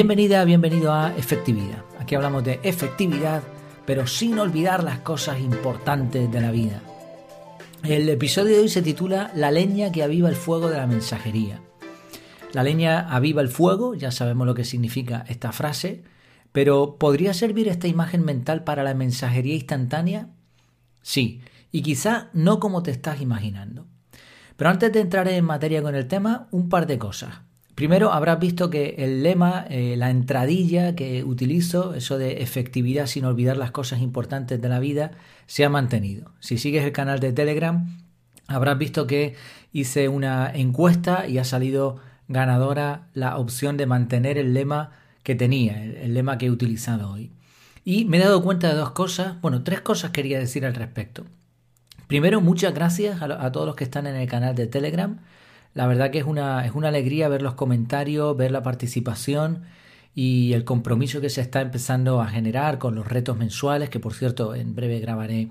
Bienvenida, bienvenido a Efectividad. Aquí hablamos de efectividad, pero sin olvidar las cosas importantes de la vida. El episodio de hoy se titula La leña que aviva el fuego de la mensajería. La leña aviva el fuego, ya sabemos lo que significa esta frase, pero ¿podría servir esta imagen mental para la mensajería instantánea? Sí, y quizá no como te estás imaginando. Pero antes de entrar en materia con el tema, un par de cosas. Primero, habrás visto que el lema, eh, la entradilla que utilizo, eso de efectividad sin olvidar las cosas importantes de la vida, se ha mantenido. Si sigues el canal de Telegram, habrás visto que hice una encuesta y ha salido ganadora la opción de mantener el lema que tenía, el, lema que he utilizado hoy. Y me he dado cuenta de dos cosas, bueno, tres cosas quería decir al respecto. Primero, muchas gracias a todos los que están en el canal de Telegram la verdad que es una, es una alegría ver los comentarios, ver la participación y el compromiso que se está empezando a generar con los retos mensuales, que por cierto en breve grabaré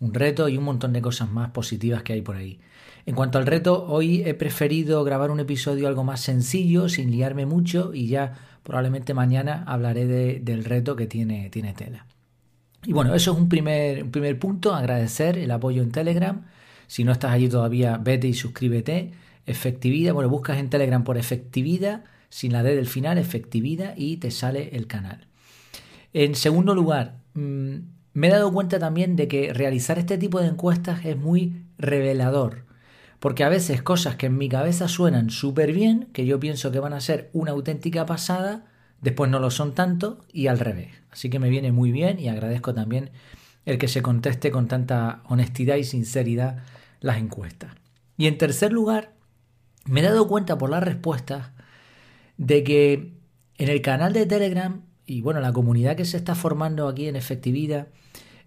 un reto y un montón de cosas más positivas que hay por ahí. En cuanto al reto, hoy he preferido grabar un episodio algo más sencillo, sin liarme mucho, y ya probablemente mañana hablaré del reto que tiene, tiene Tela. Y bueno, eso es un primer, un primer punto, agradecer el apoyo en Telegram. Si no estás allí todavía, vete y suscríbete efectividad, bueno, buscas en Telegram por efectividad, sin la D del final, efectividad, y te sale el canal. En segundo lugar, mm, me he dado cuenta también de que realizar este tipo de encuestas es muy revelador. Porque a veces cosas que en mi cabeza suenan súper bien, que yo pienso que van a ser una auténtica pasada, después no lo son tanto y al revés. Así que me viene muy bien y agradezco también el que se conteste con tanta honestidad y sinceridad las encuestas. Y en tercer lugar, me he dado cuenta por las respuestas de que en el canal de Telegram y bueno, la comunidad que se está formando aquí en efectividad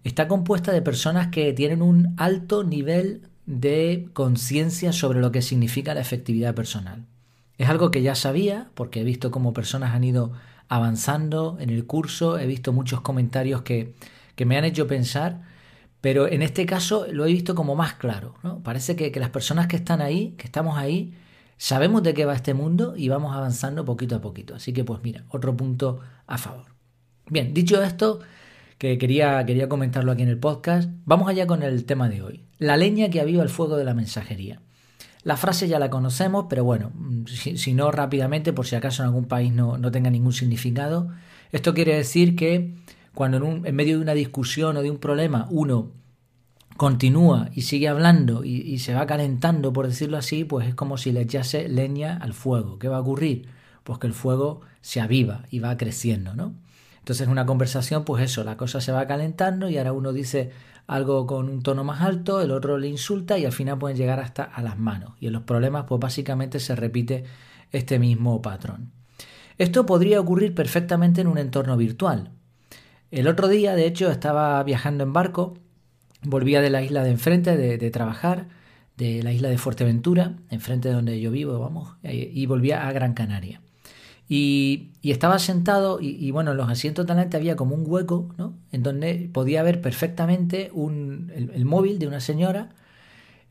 está compuesta de personas que tienen un alto nivel de conciencia sobre lo que significa la efectividad personal. Es algo que ya sabía porque he visto cómo personas han ido avanzando en el curso, he visto muchos comentarios que, que me han hecho pensar, pero en este caso lo he visto como más claro. ¿no? Parece que, que las personas que están ahí, que estamos ahí, Sabemos de qué va este mundo y vamos avanzando poquito a poquito. Así que pues mira, otro punto a favor. Bien, dicho esto, que quería, quería comentarlo aquí en el podcast, vamos allá con el tema de hoy. La leña que aviva el fuego de la mensajería. La frase ya la conocemos, pero bueno, si, no rápidamente, por si acaso en algún país no, no tenga ningún significado, esto quiere decir que cuando en medio de una discusión o de un problema uno continúa y sigue hablando y, se va calentando, por decirlo así, pues es como si le echase leña al fuego. ¿Qué va a ocurrir? Pues que el fuego se aviva y va creciendo, ¿no? Entonces en una conversación, pues eso, la cosa se va calentando y ahora uno dice algo con un tono más alto, el otro le insulta y al final pueden llegar hasta a las manos. Y en los problemas, pues básicamente se repite este mismo patrón. Esto podría ocurrir perfectamente en un entorno virtual. El otro día, de hecho, estaba viajando en barco Volvía de la isla de enfrente de, trabajar, de la isla de Fuerteventura, enfrente de donde yo vivo, vamos, y volvía a Gran Canaria. Y, estaba sentado y, bueno, en los asientos delante había como un hueco, ¿no? En donde podía ver perfectamente un, el, móvil de una señora,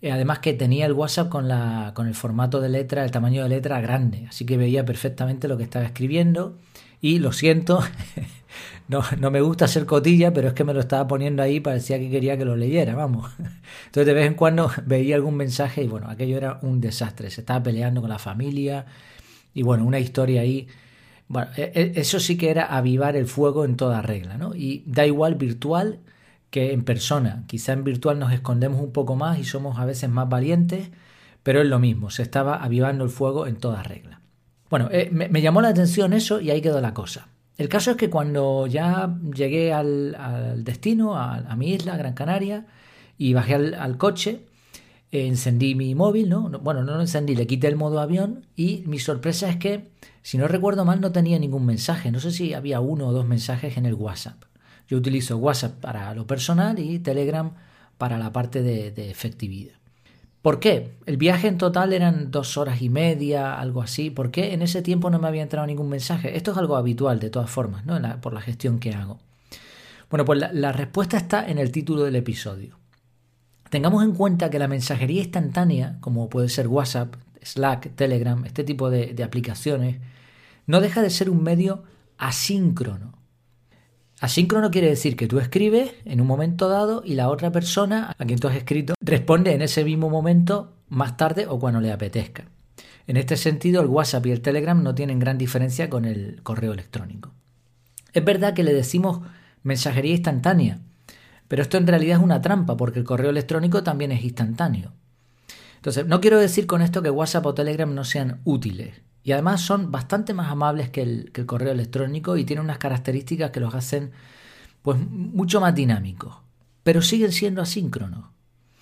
eh, además que tenía el WhatsApp con, la, con el formato de letra, el tamaño de letra grande, así que veía perfectamente lo que estaba escribiendo y lo siento, no, no me gusta hacer cotilla, pero es que me lo estaba poniendo ahí, parecía que quería que lo leyera, vamos. Entonces de vez en cuando veía algún mensaje y bueno, aquello era un desastre, se estaba peleando con la familia y bueno, una historia ahí. Bueno, e, e, eso sí que era avivar el fuego en toda regla, ¿no? Y da igual virtual que en persona. Quizá en virtual nos escondemos un poco más y somos a veces más valientes, pero es lo mismo, se estaba avivando el fuego en toda regla. Bueno, eh, me llamó la atención eso y ahí quedó la cosa. El caso es que cuando ya llegué al, destino, a, mi isla, Gran Canaria, y bajé al, coche, eh, encendí mi móvil, ¿no? Bueno, no lo encendí, le quité el modo avión y mi sorpresa es que, si no recuerdo mal, no tenía ningún mensaje. No sé si había uno o dos mensajes en el WhatsApp. Yo utilizo WhatsApp para lo personal y Telegram para la parte de efectividad. ¿Por qué? El viaje en total eran dos horas y media, algo así. ¿Por qué en ese tiempo no me había entrado ningún mensaje? Esto es algo habitual de todas formas, ¿no? por la gestión que hago. Bueno, pues la, respuesta está en el título del episodio. Tengamos en cuenta que la mensajería instantánea, como puede ser WhatsApp, Slack, Telegram, este tipo de, de aplicaciones, no deja de ser un medio asíncrono. Asíncrono quiere decir que tú escribes en un momento dado y la otra persona a quien tú has escrito responde en ese mismo momento más tarde o cuando le apetezca. En este sentido, el WhatsApp y el Telegram no tienen gran diferencia con el correo electrónico. Es verdad que le decimos mensajería instantánea, pero esto en realidad es una trampa porque el correo electrónico también es instantáneo. Entonces, no quiero decir con esto que WhatsApp o Telegram no sean útiles. Y además son bastante más amables que el, correo electrónico y tienen unas características que los hacen pues mucho más dinámicos. Pero siguen siendo asíncronos.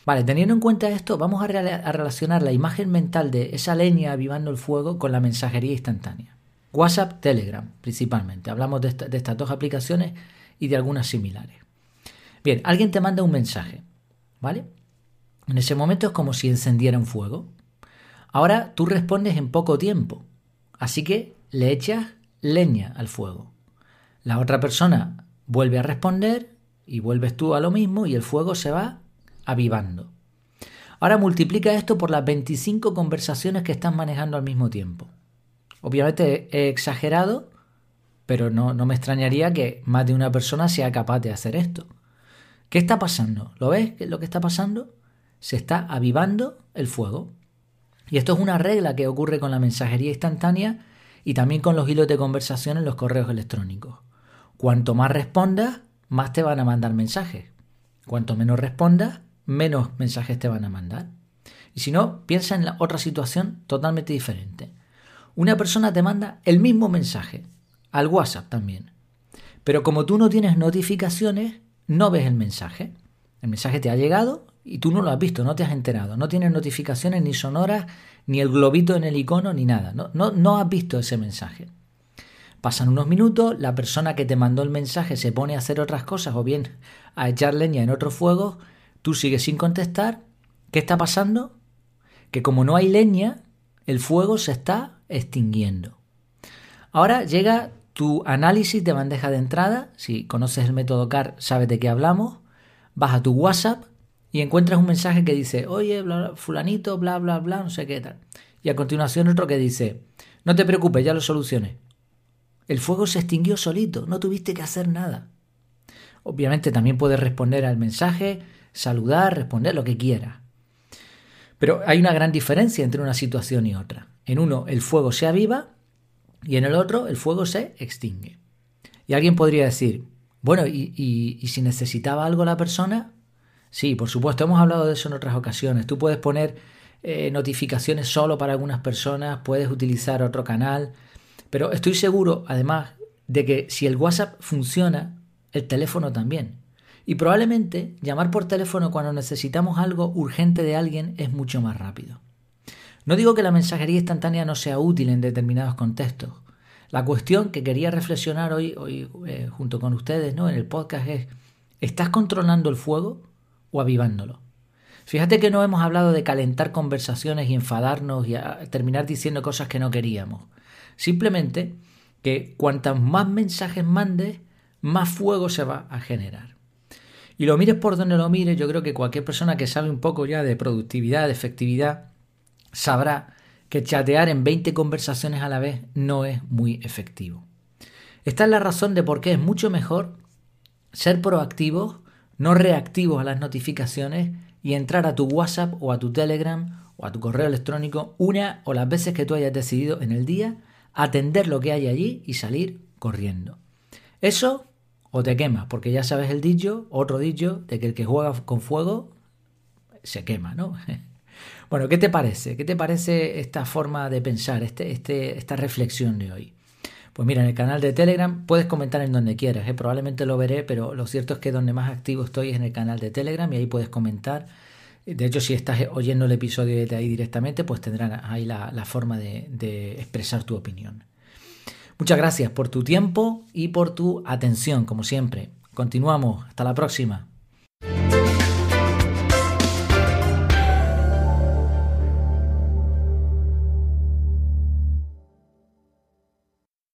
Vale, teniendo en cuenta esto, vamos a, relacionar la imagen mental de esa leña avivando el fuego con la mensajería instantánea. WhatsApp, Telegram, principalmente. Hablamos de estas dos aplicaciones y de algunas similares. Bien, alguien te manda un mensaje, ¿vale? En ese momento es como si encendiera un fuego. Ahora tú respondes en poco tiempo, así que le echas leña al fuego. La otra persona vuelve a responder y vuelves tú a lo mismo y el fuego se va avivando. Ahora multiplica esto por las 25 conversaciones que estás manejando al mismo tiempo. Obviamente he exagerado, pero no, no me extrañaría que más de una persona sea capaz de hacer esto. ¿Qué está pasando? ¿Lo ves? ¿Qué es lo que está pasando? Se está avivando el fuego. Y esto es una regla que ocurre con la mensajería instantánea y también con los hilos de conversación en los correos electrónicos. Cuanto más respondas, más te van a mandar mensajes. Cuanto menos respondas, menos mensajes te van a mandar. Y si no, piensa en la otra situación totalmente diferente. Una persona te manda el mismo mensaje, al WhatsApp también. Pero como tú no tienes notificaciones, no ves el mensaje. El mensaje te ha llegado y tú no lo has visto, no te has enterado, no tienes notificaciones ni sonoras, ni el globito en el icono, ni nada. No, no, no has visto ese mensaje. Pasan unos minutos, la persona que te mandó el mensaje se pone a hacer otras cosas o bien a echar leña en otro fuego, tú sigues sin contestar. ¿Qué está pasando? Que como no hay leña, el fuego se está extinguiendo. Ahora llega tu análisis de bandeja de entrada, si conoces el método CAR, sabes de qué hablamos, vas a tu WhatsApp y encuentras un mensaje que dice, oye, fulanito, bla, bla, bla, no sé qué tal. Y a continuación otro que dice, no te preocupes, ya lo solucioné. El fuego se extinguió solito, no tuviste que hacer nada. Obviamente también puedes responder al mensaje, saludar, responder lo que quieras. Pero hay una gran diferencia entre una situación y otra. En uno el fuego se aviva y en el otro el fuego se extingue. Y alguien podría decir, bueno, ¿y, si necesitaba algo la persona? Sí, por supuesto, hemos hablado de eso en otras ocasiones. Tú puedes poner eh, notificaciones solo para algunas personas, puedes utilizar otro canal, pero estoy seguro, además, de que si el WhatsApp funciona, el teléfono también. Y probablemente llamar por teléfono cuando necesitamos algo urgente de alguien es mucho más rápido. No digo que la mensajería instantánea no sea útil en determinados contextos. La cuestión que quería reflexionar hoy, eh, junto con ustedes ¿no? en el podcast es, ¿estás controlando el fuego o avivándolo? Fíjate que no hemos hablado de calentar conversaciones y enfadarnos y terminar diciendo cosas que no queríamos. Simplemente que cuantas más mensajes mandes, más fuego se va a generar. Y lo mires por donde lo mires, yo creo que cualquier persona que sabe un poco ya de productividad, de efectividad, sabrá que chatear en 20 conversaciones a la vez no es muy efectivo. Esta es la razón de por qué es mucho mejor ser proactivos, no reactivos a las notificaciones y entrar a tu WhatsApp o a tu Telegram o a tu correo electrónico una o las veces que tú hayas decidido en el día, atender lo que hay allí y salir corriendo. Eso o te quemas, porque ya sabes el dicho, otro dicho, de que el que juega con fuego se quema, ¿no? Bueno, ¿qué te parece? ¿Qué te parece esta forma de pensar, este, este, esta reflexión de hoy? Pues mira, en el canal de Telegram puedes comentar en donde quieras, ¿eh? probablemente lo veré, pero lo cierto es que donde más activo estoy es en el canal de Telegram y ahí puedes comentar. De hecho, si estás oyendo el episodio de ahí directamente, pues tendrán ahí la, forma de, de expresar tu opinión. Muchas gracias por tu tiempo y por tu atención, como siempre. Continuamos. Hasta la próxima.